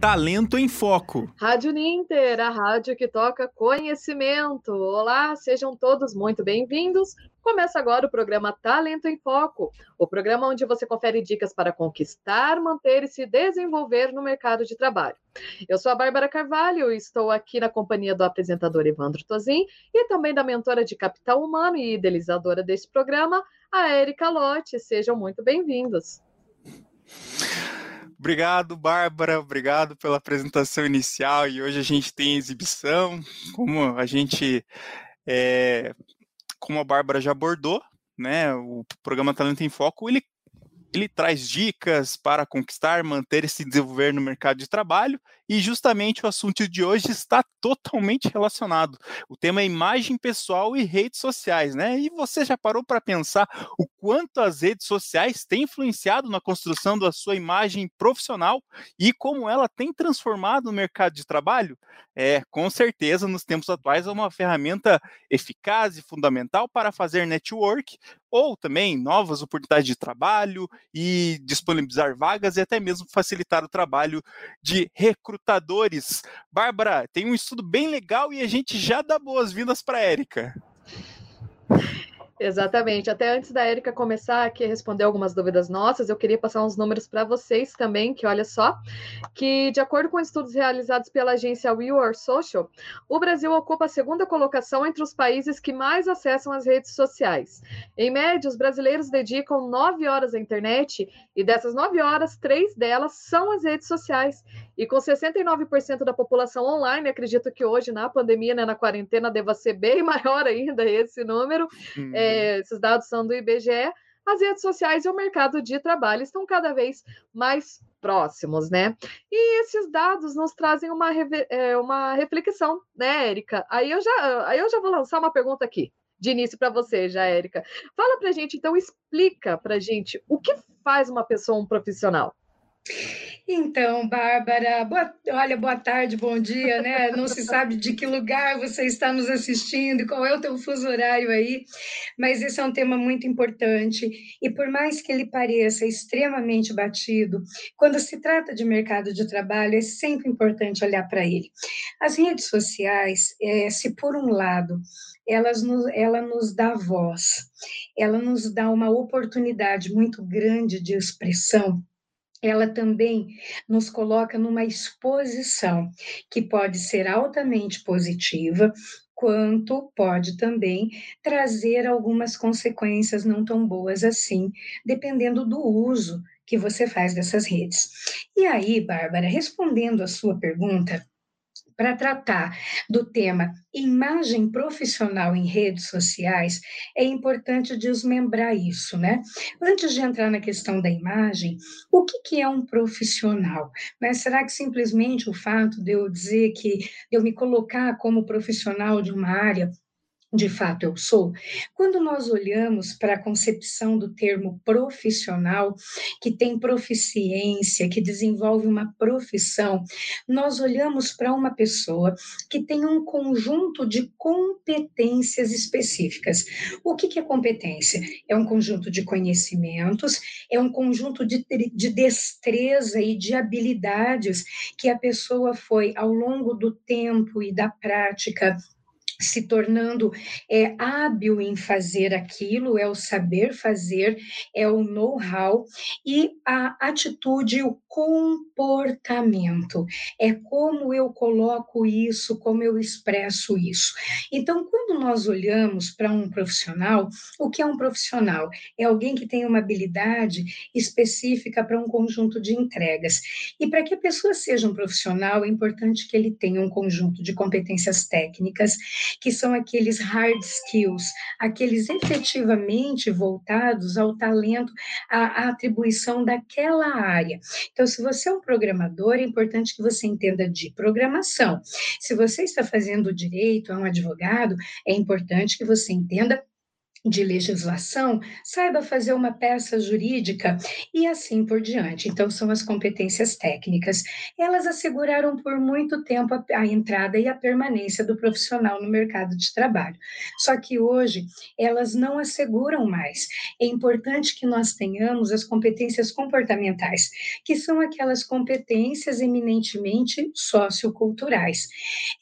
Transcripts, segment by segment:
Talento em Foco. Rádio Ninter, a rádio que toca conhecimento. Olá, sejam todos muito bem-vindos. Começa agora o programa Talento em Foco, o programa onde você confere dicas para conquistar, manter e se desenvolver no mercado de trabalho. Eu sou a Bárbara Carvalho e estou aqui na companhia do apresentador Evandro Tozin e também da mentora de capital humano e idealizadora deste programa, a Erika Lotte. Sejam muito bem-vindos. Obrigado, Bárbara. Obrigado pela apresentação inicial. E hoje a gente tem exibição, como a gente, é, como a Bárbara já abordou, né? O programa Talento em Foco ele ele traz dicas para conquistar, manter e se desenvolver no mercado de trabalho, e justamente o assunto de hoje está totalmente relacionado. O tema é imagem pessoal e redes sociais, né? E você já parou para pensar o quanto as redes sociais têm influenciado na construção da sua imagem profissional e como ela tem transformado o mercado de trabalho? É, com certeza, nos tempos atuais, é uma ferramenta eficaz e fundamental para fazer network, ou também novas oportunidades de trabalho e disponibilizar vagas e até mesmo facilitar o trabalho de recrutadores. Bárbara, tem um estudo bem legal e a gente já dá boas-vindas para a Érica. Exatamente. Até antes da Érica começar aqui a responder algumas dúvidas nossas, eu queria passar uns números para vocês também, que olha só, que de acordo com estudos realizados pela agência We Are Social, o Brasil ocupa a segunda colocação entre os países que mais acessam as redes sociais. Em média, os brasileiros dedicam nove horas à internet e dessas nove horas, três delas são as redes sociais. E com 69% da população online, acredito que hoje, na pandemia, né, na quarentena, deva ser bem maior ainda esse número. Hum. É, esses dados são do IBGE, as redes sociais e o mercado de trabalho estão cada vez mais próximos, né? E esses dados nos trazem uma, é, uma reflexão, né, Érica? Aí eu já, aí eu já vou lançar uma pergunta aqui, de início para você, já, Érica. Fala para gente, então, explica para gente o que faz uma pessoa um profissional. Então, Bárbara, boa, olha, boa tarde, bom dia, né? Não se sabe de que lugar você está nos assistindo, qual é o teu fuso horário aí, mas esse é um tema muito importante e por mais que ele pareça extremamente batido, quando se trata de mercado de trabalho, é sempre importante olhar para ele. As redes sociais, é, se por um lado elas nos, ela nos dá voz, ela nos dá uma oportunidade muito grande de expressão, ela também nos coloca numa exposição que pode ser altamente positiva, quanto pode também trazer algumas consequências não tão boas assim, dependendo do uso que você faz dessas redes. E aí, Bárbara, respondendo a sua pergunta, para tratar do tema imagem profissional em redes sociais, é importante desmembrar isso, né? Antes de entrar na questão da imagem, o que, que é um profissional? Né? Será que simplesmente o fato de eu dizer que, de eu me colocar como profissional de uma área de fato eu sou, quando nós olhamos para a concepção do termo profissional, que tem proficiência, que desenvolve uma profissão, nós olhamos para uma pessoa que tem um conjunto de competências específicas. O que, que é competência? É um conjunto de conhecimentos, é um conjunto de, de destreza e de habilidades que a pessoa foi, ao longo do tempo e da prática, se tornando é, hábil em fazer aquilo, é o saber fazer, é o know-how e a atitude, o comportamento, é como eu coloco isso, como eu expresso isso. Então, quando nós olhamos para um profissional, o que é um profissional? É alguém que tem uma habilidade específica para um conjunto de entregas. E para que a pessoa seja um profissional, é importante que ele tenha um conjunto de competências técnicas que são aqueles hard skills, aqueles efetivamente voltados ao talento, à, à atribuição daquela área. Então, se você é um programador, é importante que você entenda de programação. Se você está fazendo direito, é um advogado, é importante que você entenda de legislação, saiba fazer uma peça jurídica e assim por diante. Então, são as competências técnicas. Elas asseguraram por muito tempo a, a, entrada e a permanência do profissional no mercado de trabalho. Só que hoje, elas não asseguram mais. É importante que nós tenhamos as competências comportamentais, que são aquelas competências eminentemente socioculturais.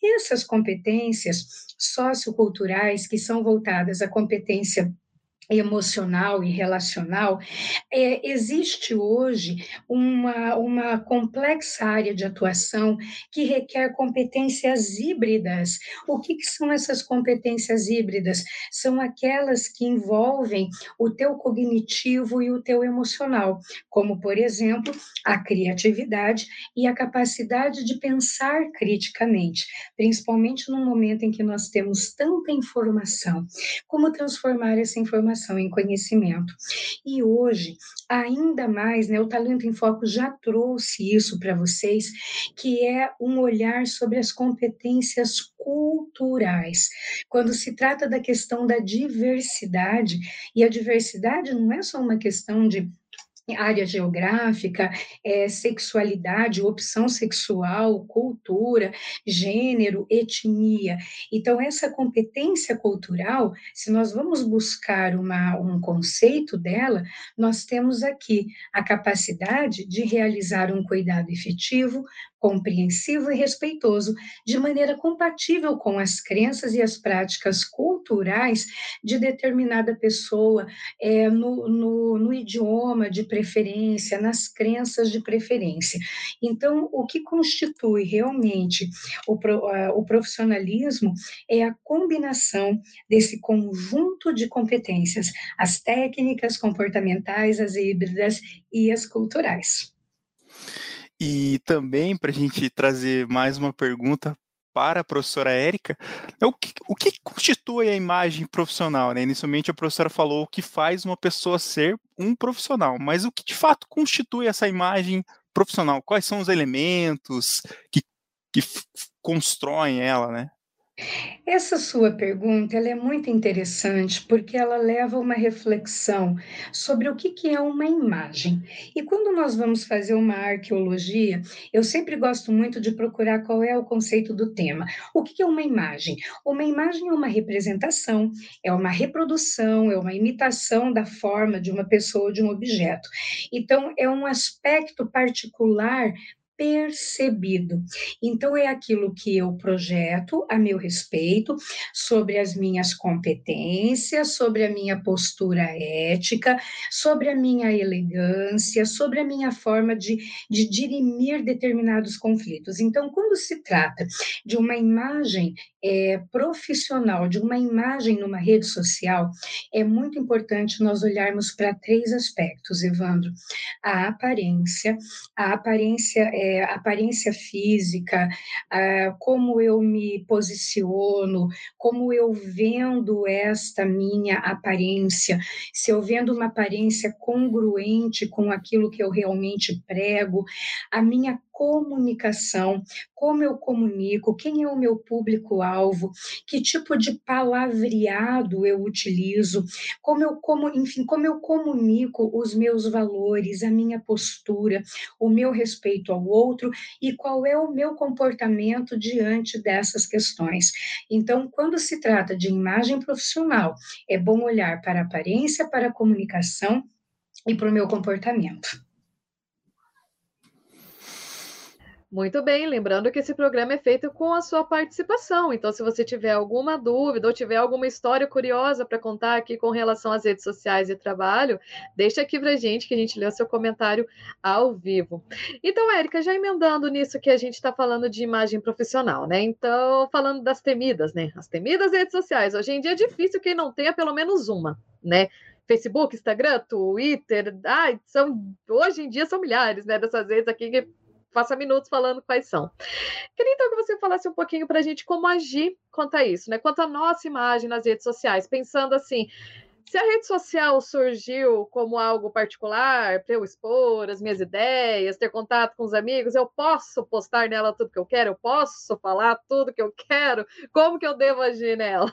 Essas competências socioculturais que são voltadas à competência emocional e relacional, é, existe hoje uma, uma complexa área de atuação que requer competências híbridas. O que, que são essas competências híbridas? São aquelas que envolvem o teu cognitivo e o teu emocional, como, por exemplo, a criatividade e a capacidade de pensar criticamente, principalmente no momento em que nós temos tanta informação. Como transformar essa informação em conhecimento. E hoje, ainda mais, né, o Talento em Foco já trouxe isso para vocês, que é um olhar sobre as competências culturais. Quando se trata da questão da diversidade, e a diversidade não é só uma questão de área geográfica, é, sexualidade, opção sexual, cultura, gênero, etnia. Então, essa competência cultural, se nós vamos buscar uma, um conceito dela, nós temos aqui a capacidade de realizar um cuidado efetivo, compreensivo e respeitoso, de maneira compatível com as crenças e as práticas culturais de determinada pessoa, é, no, no, no idioma de preferência, nas crenças de preferência. Então, o que constitui realmente o, o profissionalismo é a combinação desse conjunto de competências, as técnicas comportamentais, as híbridas e as culturais. E também, para a gente trazer mais uma pergunta para a professora Érica, é o que, o que constitui a imagem profissional? Né? Inicialmente a professora falou o que faz uma pessoa ser um profissional, mas o que de fato constitui essa imagem profissional? Quais são os elementos que, que constroem ela, né? Essa sua pergunta é muito interessante porque ela leva a uma reflexão sobre o que, é uma imagem. E quando nós vamos fazer uma arqueologia, eu sempre gosto muito de procurar qual é o conceito do tema. O que é uma imagem? Uma imagem é uma representação, é uma reprodução, é uma imitação da forma de uma pessoa ou de um objeto. Então, é um aspecto particular percebido. Então, é aquilo que eu projeto a meu respeito, sobre as minhas competências, sobre a minha postura ética, sobre a minha elegância, sobre a minha forma de, de dirimir determinados conflitos. Então, quando se trata de uma imagem é, profissional, de uma imagem numa rede social, é muito importante nós olharmos para três aspectos, Evandro: a aparência, a aparência é, é, aparência física, como eu me posiciono, como eu vendo esta minha aparência, se eu vendo uma aparência congruente com aquilo que eu realmente prego, a minha comunicação, como eu comunico, quem é o meu público-alvo, que tipo de palavreado eu utilizo, como eu como, enfim, como eu comunico os meus valores, a minha postura, o meu respeito ao outro e qual é o meu comportamento diante dessas questões. Então, quando se trata de imagem profissional, é bom olhar para a aparência, para a comunicação e para o meu comportamento. Muito bem, lembrando que esse programa é feito com a sua participação. Então, se você tiver alguma dúvida ou tiver alguma história curiosa para contar aqui com relação às redes sociais e trabalho, deixa aqui para gente que a gente lê o seu comentário ao vivo. Então, Érica, já emendando nisso que a gente está falando de imagem profissional, né? Então, falando das temidas, né? As temidas redes sociais. Hoje em dia é difícil quem não tenha pelo menos uma, né? Facebook, Instagram, Twitter, ai, são, hoje em dia são milhares, né, dessas redes aqui que passa minutos falando quais são. Queria então que você falasse um pouquinho para a gente como agir quanto a isso, né? Quanto à nossa imagem nas redes sociais, pensando assim. Se a rede social surgiu como algo particular, para eu expor as minhas ideias, ter contato com os amigos, eu posso postar nela tudo que eu quero, eu posso falar tudo que eu quero, como que eu devo agir nela?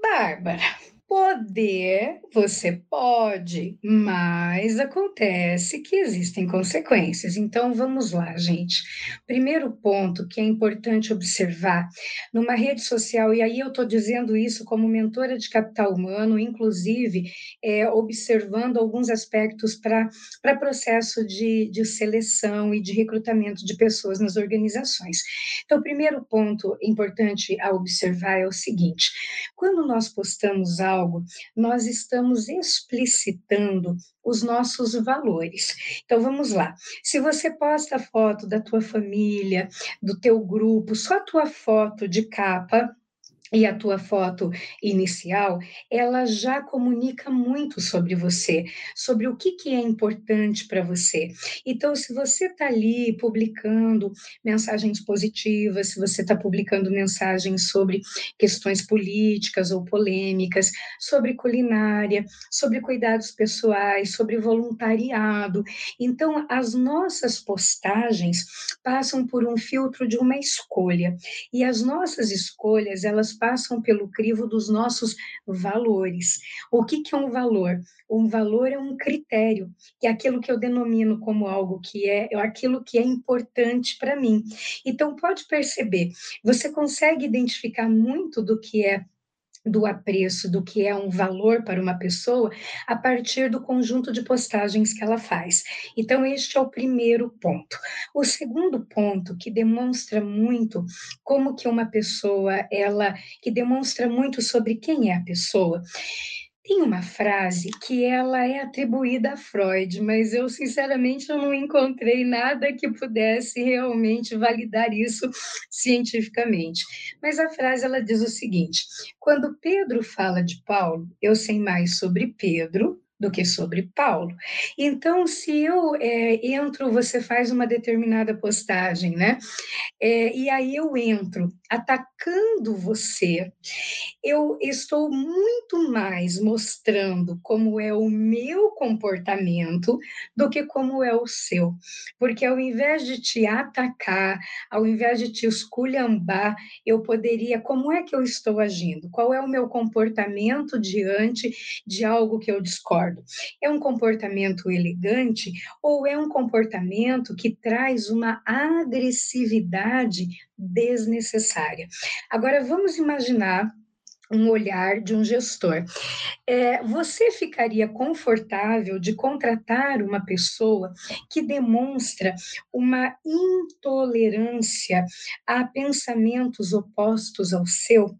Bárbara, Poder, você pode, mas acontece que existem consequências. Então, vamos lá, gente. Primeiro ponto que é importante observar numa rede social, e aí eu estou dizendo isso como mentora de capital humano, inclusive é, observando alguns aspectos para processo de, de seleção e de recrutamento de pessoas nas organizações. Então, o primeiro ponto importante a observar é o seguinte: quando nós postamos algo, nós estamos explicitando os nossos valores. Então vamos lá. Se você posta foto da tua família, do teu grupo, só a tua foto de capa, e a tua foto inicial, ela já comunica muito sobre você, sobre o que, que é importante para você. Então, se você está ali publicando mensagens positivas, se você está publicando mensagens sobre questões políticas ou polêmicas, sobre culinária, sobre cuidados pessoais, sobre voluntariado, então as nossas postagens passam por um filtro de uma escolha. E as nossas escolhas, elas passam pelo crivo dos nossos valores. O que, que é um valor? Um valor é um critério, é aquilo que eu denomino como algo que é, é aquilo que é importante para mim. Então, pode perceber, você consegue identificar muito do que é do apreço, do que é um valor para uma pessoa, a partir do conjunto de postagens que ela faz. Então, este é o primeiro ponto. O segundo ponto, que demonstra muito como que uma pessoa, ela, que demonstra muito sobre quem é a pessoa, tem uma frase que ela é atribuída a Freud, mas eu sinceramente eu não encontrei nada que pudesse realmente validar isso cientificamente. Mas a frase ela diz o seguinte: quando Pedro fala de Paulo, eu sei mais sobre Pedro do que sobre Paulo. Então, se eu é, entro, você faz uma determinada postagem, né? É, e aí eu entro atacando você, eu estou muito mais mostrando como é o meu comportamento do que como é o seu. Porque ao invés de te atacar, ao invés de te esculhambar, eu poderia, como é que eu estou agindo? Qual é o meu comportamento diante de algo que eu discordo? É um comportamento elegante ou é um comportamento que traz uma agressividade desnecessária? Agora, vamos imaginar um olhar de um gestor. É, você ficaria confortável de contratar uma pessoa que demonstra uma intolerância a pensamentos opostos ao seu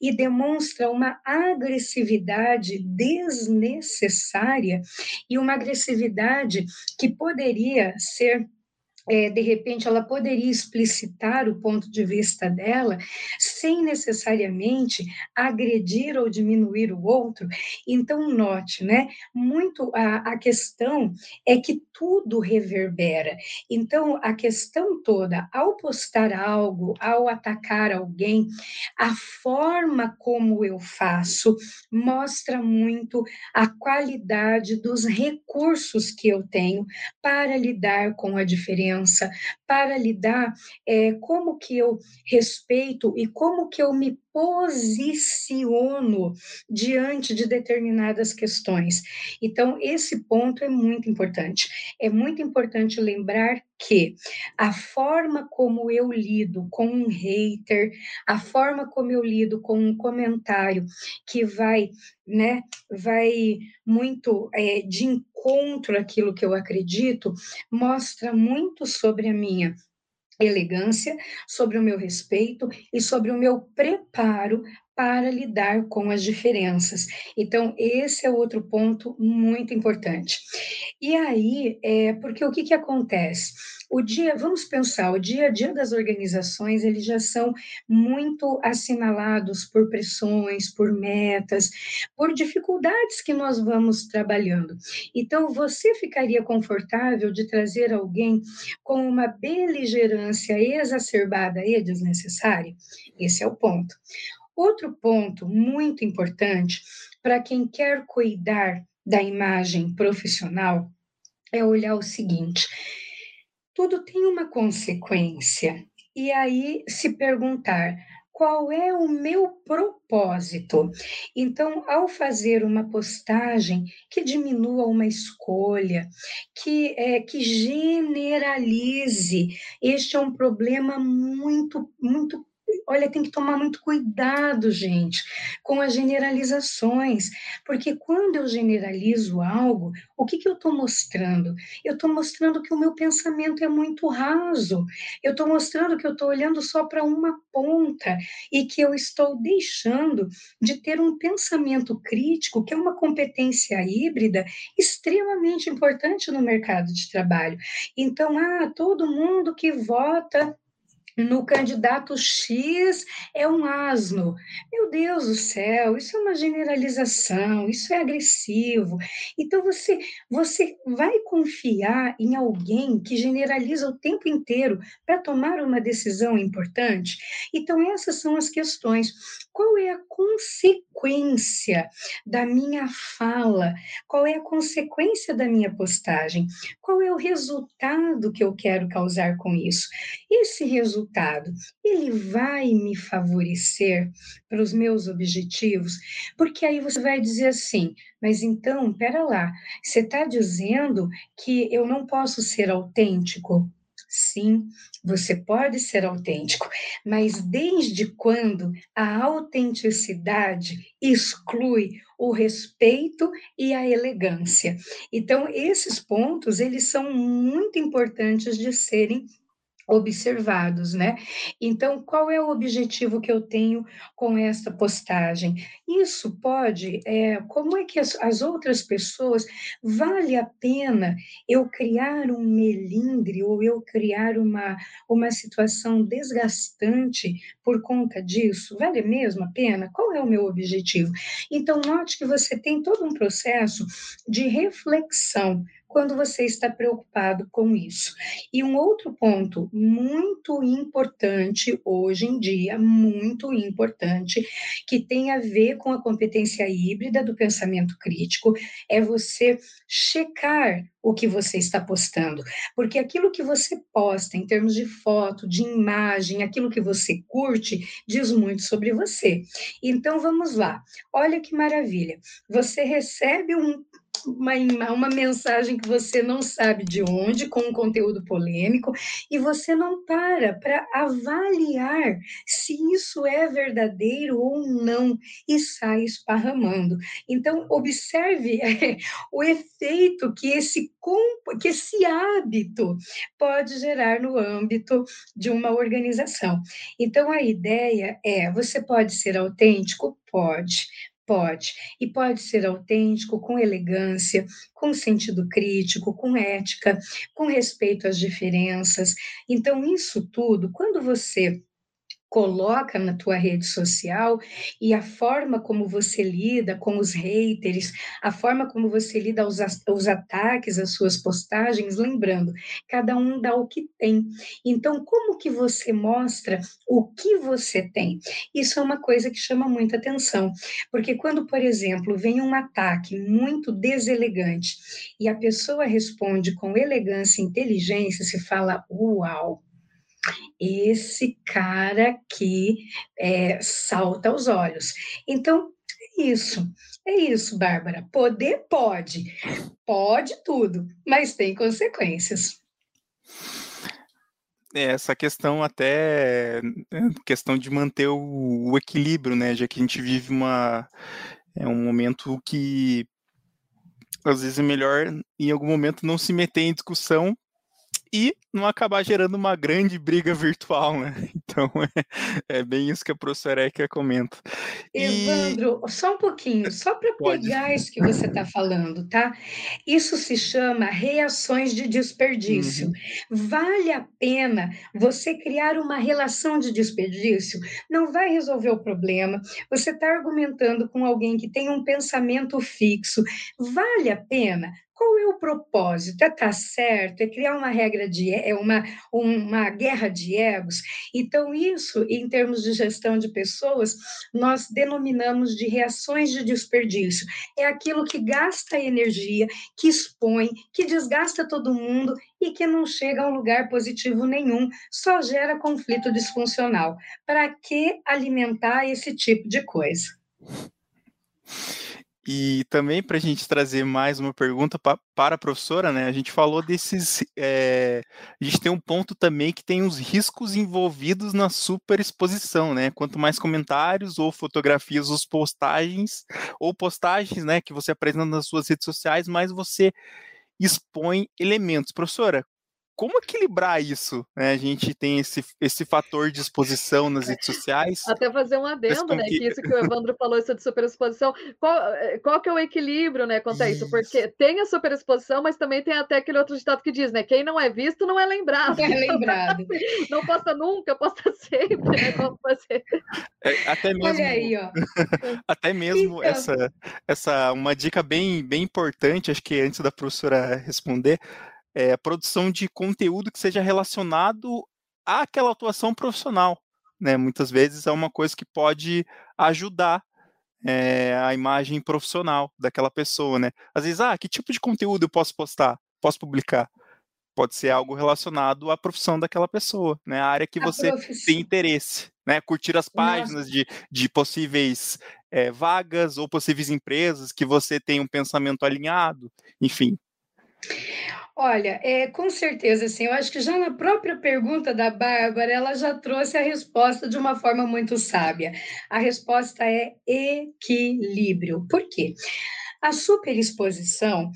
e demonstra uma agressividade desnecessária e uma agressividade que poderia ser é, de repente ela poderia explicitar o ponto de vista dela sem necessariamente agredir ou diminuir o outro. Então, note, né? Muito a, a questão é que tudo reverbera. Então, a questão toda, ao postar algo, ao atacar alguém, a forma como eu faço mostra muito a qualidade dos recursos que eu tenho para lidar com a diferença para lidar é, como que eu respeito e como que eu me posiciono diante de determinadas questões. Então, esse ponto é muito importante. É muito importante lembrar que a forma como eu lido com um hater, a forma como eu lido com um comentário que vai, né, vai muito é, de encontro àquilo que eu acredito, mostra muito sobre a minha elegância, sobre o meu respeito e sobre o meu preparo para lidar com as diferenças. Então, esse é outro ponto muito importante. E aí, é, porque o que, que acontece? O dia, vamos pensar, o dia a dia das organizações, eles já são muito assinalados por pressões, por metas, por dificuldades que nós vamos trabalhando. Então, você ficaria confortável de trazer alguém com uma beligerância exacerbada e desnecessária? Esse é o ponto. Outro ponto muito importante para quem quer cuidar da imagem profissional é olhar o seguinte: tudo tem uma consequência. E aí se perguntar qual é o meu propósito. Então, ao fazer uma postagem que diminua uma escolha, que, é, que generalize, este é um problema muito, muito olha, tem que tomar muito cuidado, gente, com as generalizações, porque quando eu generalizo algo, o que, que eu estou mostrando? Eu estou mostrando que o meu pensamento é muito raso, eu estou mostrando que eu estou olhando só para uma ponta e que eu estou deixando de ter um pensamento crítico, que é uma competência híbrida extremamente importante no mercado de trabalho. Então, ah, todo mundo que vota no candidato X é um asno. Meu Deus do céu, isso é uma generalização, isso é agressivo. Então você você vai confiar em alguém que generaliza o tempo inteiro para tomar uma decisão importante? Então essas são as questões. Qual é a consequência da minha fala? Qual é a consequência da minha postagem? Qual é o resultado que eu quero causar com isso? Esse resultado, ele vai me favorecer para os meus objetivos? Porque aí você vai dizer assim, mas então, pera lá, você está dizendo que eu não posso ser autêntico? Sim, você pode ser autêntico, mas desde quando a autenticidade exclui o respeito e a elegância? Então, esses pontos, eles são muito importantes de serem observados, né? Então, qual é o objetivo que eu tenho com esta postagem? Isso pode, é, como é que as, as, outras pessoas, vale a pena eu criar um melindre ou eu criar uma, uma situação desgastante por conta disso? Vale mesmo a pena? Qual é o meu objetivo? Então, note que você tem todo um processo de reflexão quando você está preocupado com isso. E um outro ponto muito importante hoje em dia, muito importante, que tem a ver com a competência híbrida do pensamento crítico, é você checar o que você está postando, porque aquilo que você posta em termos de foto, de imagem, aquilo que você curte, diz muito sobre você. Então vamos lá. Olha que maravilha. Você recebe um uma, uma mensagem que você não sabe de onde, com um conteúdo polêmico, e você não para para avaliar se isso é verdadeiro ou não, e sai esparramando. Então, observe é, o efeito que esse, que esse hábito pode gerar no âmbito de uma organização. Então, a ideia é: você pode ser autêntico? Pode, Pode. E pode ser autêntico, com elegância, com sentido crítico, com ética, com respeito às diferenças. Então, isso tudo, quando você coloca na tua rede social e a forma como você lida com os haters, a forma como você lida aos, aos ataques às suas postagens, lembrando, cada um dá o que tem. Então, como que você mostra o que você tem? Isso é uma coisa que chama muita atenção, porque quando, por exemplo, vem um ataque muito deselegante e a pessoa responde com elegância e inteligência, se fala, uau, esse cara que é, salta aos olhos. Então, é isso. É isso, Bárbara. Poder pode, pode tudo, mas tem consequências. É, essa questão até é, questão de manter o, o, equilíbrio, né? Já que a gente vive uma é um momento que às vezes é melhor em algum momento não se meter em discussão e não acabar gerando uma grande briga virtual, né? Então é, é bem isso que a professora Erika comenta. Evandro, e... só um pouquinho, só para pegar isso que você está falando, tá? Isso se chama reações de desperdício. Uhum. Vale a pena você criar uma relação de desperdício? Não vai resolver o problema. Você está argumentando com alguém que tem um pensamento fixo. Vale a pena? Qual é o propósito? É estar tá certo? É criar uma regra de é uma, uma guerra de egos? Então, isso, em termos de gestão de pessoas, nós denominamos de reações de desperdício. É aquilo que gasta energia, que expõe, que desgasta todo mundo e que não chega a um lugar positivo nenhum, só gera conflito disfuncional. Para que alimentar esse tipo de coisa? E também para a gente trazer mais uma pergunta pra, para a professora, né? A gente falou desses. É, a gente tem um ponto também que tem os riscos envolvidos na superexposição, né? Quanto mais comentários ou fotografias ou postagens, ou postagens, né, que você apresenta nas suas redes sociais, mais você expõe elementos. Professora, como equilibrar isso? Né? A gente tem esse, esse fator de exposição nas redes sociais. Até fazer um adendo, né? Que... que isso que o Evandro falou, isso de superexposição. Qual, eh, qual que é o equilíbrio, né, quanto a isso? isso? Porque tem a superexposição, mas também tem até aquele outro ditado que diz, né? Quem não é visto não é lembrado. Não é lembrado. não posta nunca, posta sempre, né? Como fazer. É, até mesmo, Olha aí, ó. até mesmo então... essa, essa uma dica bem, bem importante, acho que antes da professora responder, é, produção de conteúdo que seja relacionado àquela atuação profissional. Né? Muitas vezes é uma coisa que pode ajudar é, a imagem profissional daquela pessoa, né? Às vezes, ah, que tipo de conteúdo eu posso postar, posso publicar? Pode ser algo relacionado à profissão daquela pessoa, né? A área que a você profissão. tem interesse, né? Curtir as páginas de, de possíveis é, vagas ou possíveis empresas que você tem um pensamento alinhado, enfim. Olha, é, com certeza, sim. Eu acho que já na própria pergunta da Bárbara, ela já trouxe a resposta de uma forma muito sábia. A resposta é equilíbrio. Por quê? A superexposição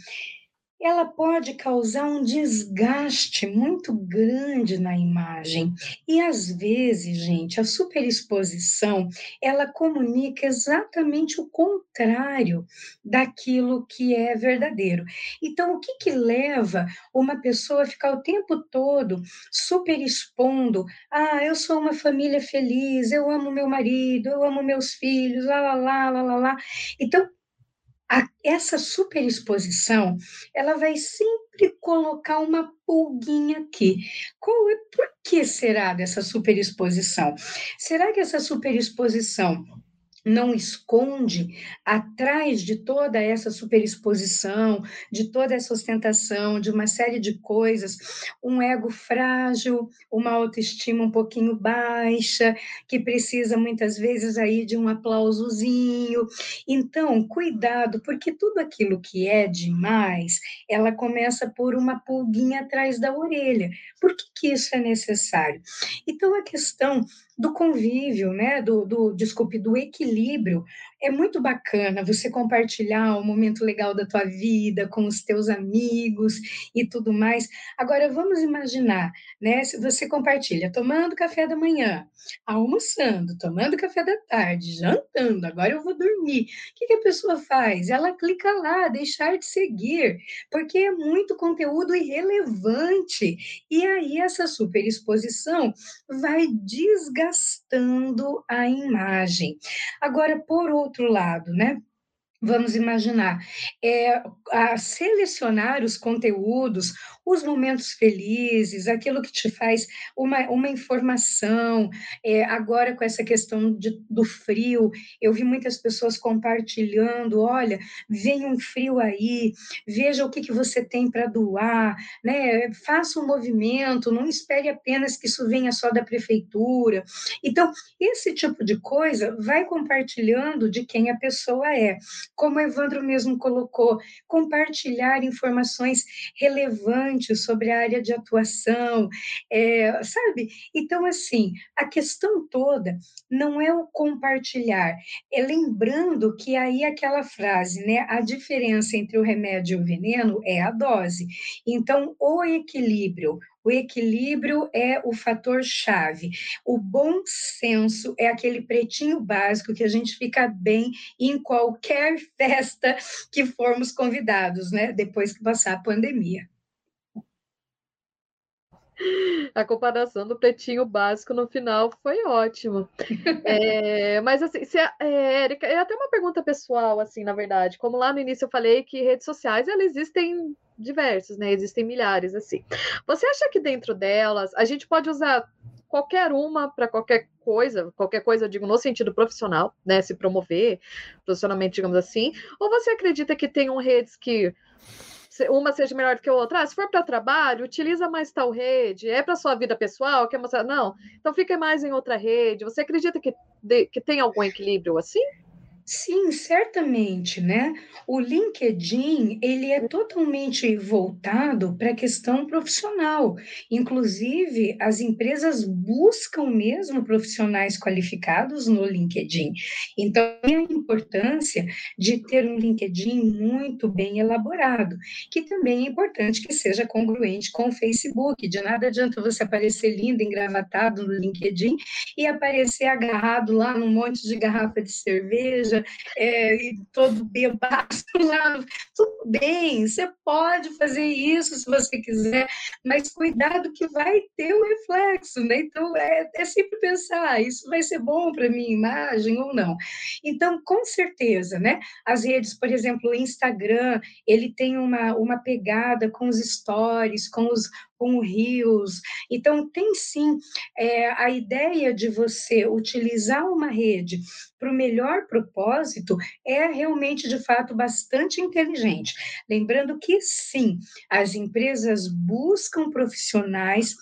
ela pode causar um desgaste muito grande na imagem. E às vezes, gente, a superexposição, ela comunica exatamente o contrário daquilo que é verdadeiro. Então, o que que leva uma pessoa a ficar o tempo todo superexpondo? Ah, eu sou uma família feliz, eu amo meu marido, eu amo meus filhos, lá, lá, lá, lá, lá, lá. Então, a, essa superexposição, ela vai sempre colocar uma pulguinha aqui. Qual é, por que será dessa superexposição? Será que essa superexposição não esconde atrás de toda essa superexposição, de toda essa ostentação, de uma série de coisas, um ego frágil, uma autoestima um pouquinho baixa, que precisa muitas vezes aí de um aplausozinho. Então, cuidado, porque tudo aquilo que é demais, ela começa por uma pulguinha atrás da orelha. Por que, que isso é necessário? Então, a questão do convívio, né? Do, do, desculpe, do equilíbrio equilíbrio é muito bacana você compartilhar um momento legal da tua vida com os teus amigos e tudo mais. Agora vamos imaginar, né? Se você compartilha tomando café da manhã, almoçando, tomando café da tarde, jantando, agora eu vou dormir. O que, que a pessoa faz? Ela clica lá, deixar de seguir, porque é muito conteúdo irrelevante. E aí essa superexposição vai desgastar desgastando a imagem. Agora, por outro lado, né? Vamos imaginar, é, a selecionar os conteúdos, os momentos felizes, aquilo que te faz uma, uma informação. É, agora, com essa questão de, do frio, eu vi muitas pessoas compartilhando: olha, vem um frio aí, veja o que, que você tem para doar, né? faça um movimento, não espere apenas que isso venha só da prefeitura. Então, esse tipo de coisa vai compartilhando de quem a pessoa é. Como o Evandro mesmo colocou, compartilhar informações relevantes sobre a área de atuação, é, sabe? Então, assim, a questão toda não é o compartilhar, é lembrando que aí aquela frase, né? A diferença entre o remédio e o veneno é a dose. Então, o equilíbrio, o equilíbrio é o fator chave. O bom senso é aquele pretinho básico que a gente fica bem em qualquer festa que formos convidados, né? Depois que passar a pandemia. A comparação do pretinho básico no final foi ótima. É, mas assim, se, é, Érica, é até uma pergunta pessoal, assim, na verdade. Como lá no início eu falei que redes sociais elas existem diversas, né? Existem milhares, assim. Você acha que dentro delas a gente pode usar qualquer uma para qualquer coisa, qualquer coisa, eu digo, no sentido profissional, né? Se promover profissionalmente, digamos assim, ou você acredita que tem um redes que uma seja melhor do que a outra. Ah, se for para trabalho, utiliza mais tal rede. É para sua vida pessoal, quer mostrar? Não. Então fica mais em outra rede. Você acredita que, de, que tem algum equilíbrio assim? Sim, certamente, né? O LinkedIn, ele é totalmente voltado para a questão profissional. Inclusive, as empresas buscam mesmo profissionais qualificados no LinkedIn. Então, a importância de ter um LinkedIn muito bem elaborado, que também é importante que seja congruente com o Facebook. De nada adianta você aparecer lindo, engravatado no LinkedIn e aparecer agarrado lá num monte de garrafa de cerveja é, todo bebaço lá. Tudo bem, você pode fazer isso se você quiser, mas cuidado que vai ter o um reflexo, né? Então, é, é sempre pensar, isso vai ser bom para minha imagem ou não. Então, com certeza, né? As redes, por exemplo, o Instagram, ele tem uma, uma pegada com os stories, com os, com Rios. Então, tem sim é, a ideia de você utilizar uma rede para o melhor propósito é realmente, de fato, bastante inteligente. Lembrando que, sim, as empresas buscam profissionais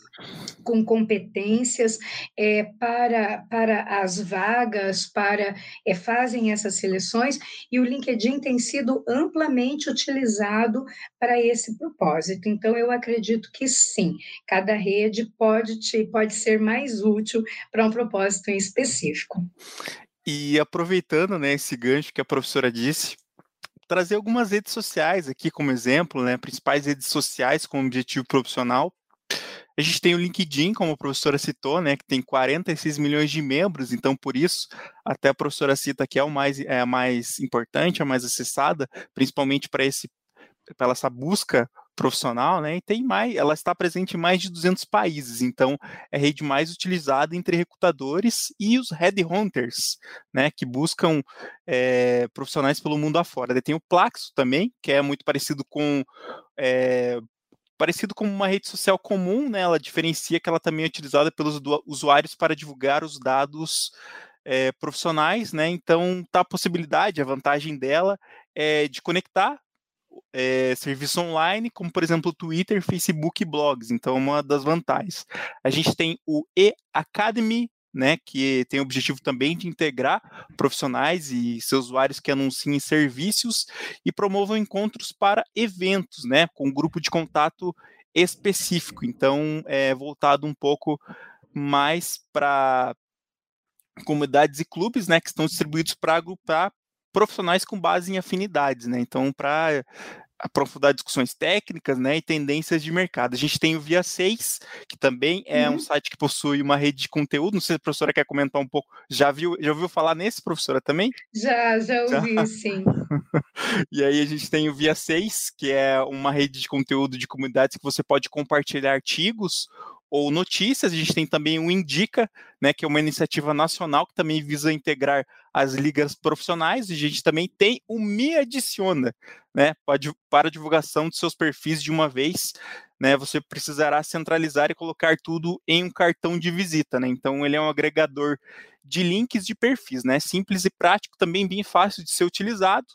com competências é, para, para as vagas, para é, fazem essas seleções, e o LinkedIn tem sido amplamente utilizado para esse propósito. Então, eu acredito que sim, cada rede pode, te, pode ser mais útil para um propósito em específico. E aproveitando né, esse gancho que a professora disse, trazer algumas redes sociais aqui como exemplo, né, principais redes sociais com objetivo profissional. A gente tem o LinkedIn, como a professora citou, né, que tem 46 milhões de membros, então por isso até a professora cita que é o mais é a mais importante, a mais acessada, principalmente para esse para essa busca profissional, né? E tem mais, ela está presente em mais de 200 países, então é a rede mais utilizada entre recrutadores e os headhunters, né? Que buscam é, profissionais pelo mundo afora. Tem o Plaxo também, que é muito parecido com é, parecido com uma rede social comum, né? Ela diferencia que ela também é utilizada pelos usuários para divulgar os dados é, profissionais, né? Então, tá a possibilidade, a vantagem dela é de conectar é, serviço online, como por exemplo Twitter, Facebook e blogs. Então, uma das vantagens. A gente tem o e-Academy, né, que tem o objetivo também de integrar profissionais e seus usuários que anunciem serviços e promovam encontros para eventos, né, com um grupo de contato específico. Então, é voltado um pouco mais para comunidades e clubes, né, que estão distribuídos para agrupar profissionais com base em afinidades, né? Então, para aprofundar discussões técnicas né, e tendências de mercado. A gente tem o Via 6, que também é uhum. um site que possui uma rede de conteúdo. Não sei se a professora quer comentar um pouco. Já viu, já ouviu falar nesse, professora, também? Já, já ouvi, já? sim. e aí a gente tem o Via 6, que é uma rede de conteúdo de comunidades que você pode compartilhar artigos ou notícias. A gente tem também o Indica, né, que é uma iniciativa nacional que também visa integrar as ligas profissionais. E a gente também tem o Me Adiciona, né, para divulgação de seus perfis de uma vez. Né, você precisará centralizar e colocar tudo em um cartão de visita. Né? Então, ele é um agregador de links de perfis, né? Simples e prático, também bem fácil de ser utilizado.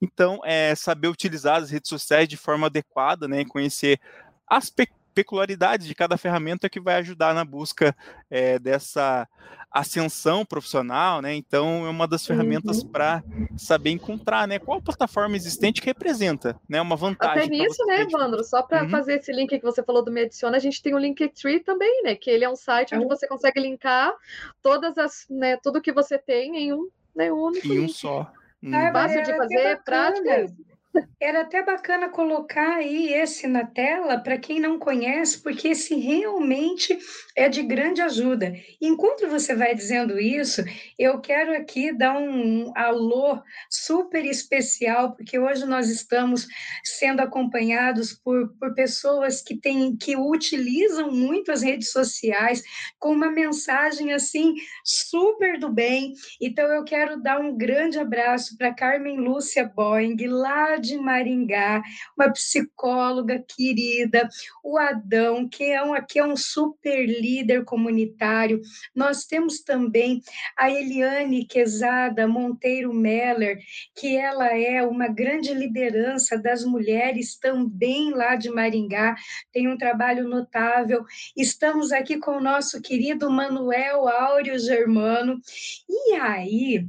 Então, é saber utilizar as redes sociais de forma adequada, né? Conhecer as peculiaridades de cada ferramenta que vai ajudar na busca é, dessa ascensão profissional, né? Então é uma das ferramentas uhum. para saber encontrar, né? Qual plataforma existente que representa, né? Uma vantagem. Até nisso, né, Evandro? Só para uhum. fazer esse link que você falou do Me Adiciona, a gente tem o Linktree também, né? Que ele é um site onde é você consegue linkar todas as, né? Tudo que você tem em um, né, um único em um link. só. Hum. Fácil de fazer, prático. Era até bacana colocar aí esse na tela para quem não conhece, porque esse realmente é de grande ajuda. Enquanto você vai dizendo isso, eu quero aqui dar um alô super especial, porque hoje nós estamos sendo acompanhados por, por pessoas que têm que utilizam muito as redes sociais com uma mensagem assim super do bem. Então eu quero dar um grande abraço para Carmen Lúcia Boing, lá de Maringá, uma psicóloga querida, o Adão, que é um, que é um super líder comunitário. Nós temos também a Eliane Quezada Monteiro Meller, que ela é uma grande liderança das mulheres também lá de Maringá, tem um trabalho notável. Estamos aqui com o nosso querido Manuel Áureo Germano. E aí,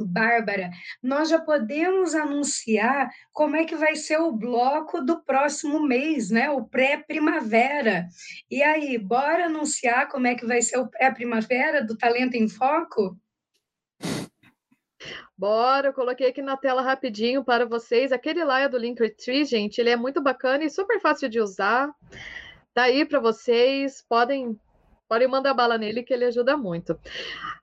Bárbara, nós já podemos anunciar como é que vai ser o bloco do próximo mês, né? O pré-primavera. E aí, bora anunciar como é que vai ser o pré-primavera do Talento em Foco? Bora, eu coloquei aqui na tela rapidinho para vocês. Aquele lá é do Linktree, gente, ele é muito bacana e super fácil de usar. Tá aí para vocês, podem Podem mandar bala nele que ele ajuda muito.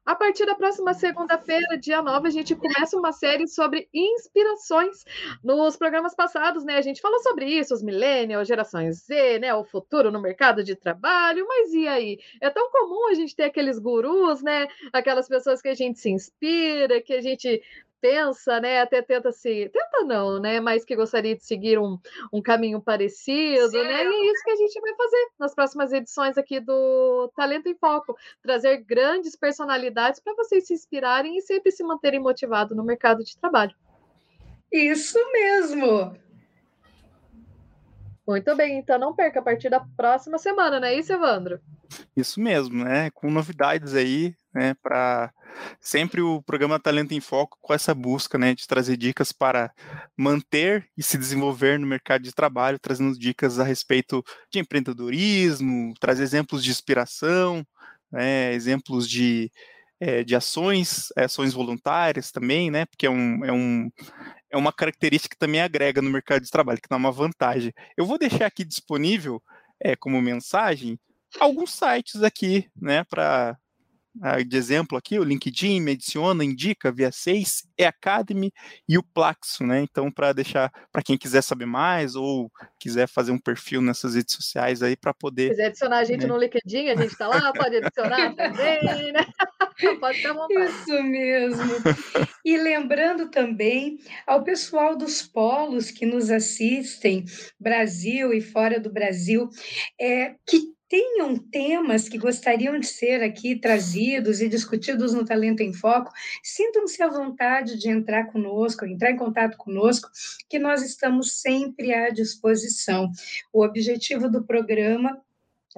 A partir da próxima segunda-feira, dia 9, a gente começa uma série sobre inspirações. Nos programas passados, né, a gente falou sobre isso, os millennials, gerações Z, né, o futuro no mercado de trabalho, mas e aí? É tão comum a gente ter aqueles gurus, né, aquelas pessoas que a gente se inspira, que a gente pensa, né? Até tenta se. Tenta não, né? Mas que gostaria de seguir um, um caminho parecido, Sim. né? E é isso que a gente vai fazer nas próximas edições aqui do Talento em Foco trazer grandes personalidades para vocês se inspirarem e sempre se manterem motivados no mercado de trabalho. Isso mesmo! Muito bem, então não perca a partir da próxima semana, não é isso, Evandro? Isso mesmo, né? Com novidades aí, né? Para sempre o programa Talento em Foco com essa busca, né? De trazer dicas para manter e se desenvolver no mercado de trabalho, trazendo dicas a respeito de empreendedorismo, trazer exemplos de inspiração, né? Exemplos de é, de ações, ações voluntárias também, né? Porque é um, é um, é uma característica que também agrega no mercado de trabalho, que dá uma vantagem. Eu vou deixar aqui disponível é, como mensagem alguns sites aqui, né, para de exemplo aqui, o LinkedIn me adiciona, indica via 6, é Academy e o Plaxo, né? Então, para deixar para quem quiser saber mais ou quiser fazer um perfil nessas redes sociais aí para poder. quiser adicionar a gente né? no LinkedIn, a gente está lá, pode adicionar também, né? Pode vontade. Isso mesmo. E lembrando também ao pessoal dos polos que nos assistem, Brasil e fora do Brasil, é, que tenham temas que gostariam de ser aqui trazidos e discutidos no Talento em Foco, sintam-se à vontade de entrar conosco, entrar em contato conosco, que nós estamos sempre à disposição. O objetivo do programa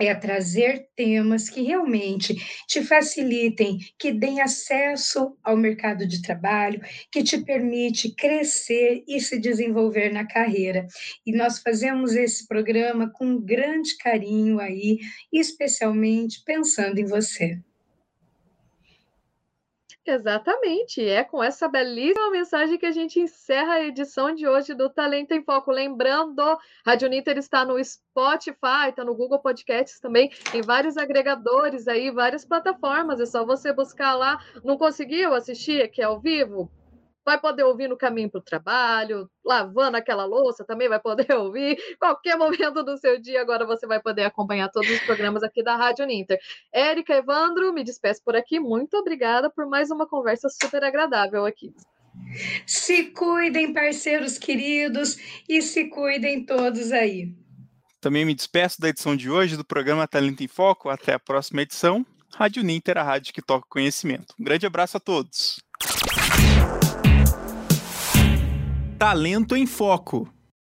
é trazer temas que realmente te facilitem, que deem acesso ao mercado de trabalho, que te permite crescer e se desenvolver na carreira. E nós fazemos esse programa com grande carinho aí, especialmente pensando em você. Exatamente, é com essa belíssima mensagem que a gente encerra a edição de hoje do Talento em Foco. Lembrando, Rádio Ninter está no Spotify, está no Google Podcasts também, em vários agregadores aí, várias plataformas. É só você buscar lá. Não conseguiu assistir aqui ao vivo? Vai poder ouvir no caminho para o trabalho, lavando aquela louça, também vai poder ouvir. Qualquer momento do seu dia, agora você vai poder acompanhar todos os programas aqui da Rádio Ninter. Érica Evandro, me despeço por aqui. Muito obrigada por mais uma conversa super agradável aqui. Se cuidem, parceiros queridos, e se cuidem todos aí. Também me despeço da edição de hoje do programa Talento em Foco. Até a próxima edição. Rádio Ninter, a rádio que toca conhecimento. Um grande abraço a todos. Talento em Foco.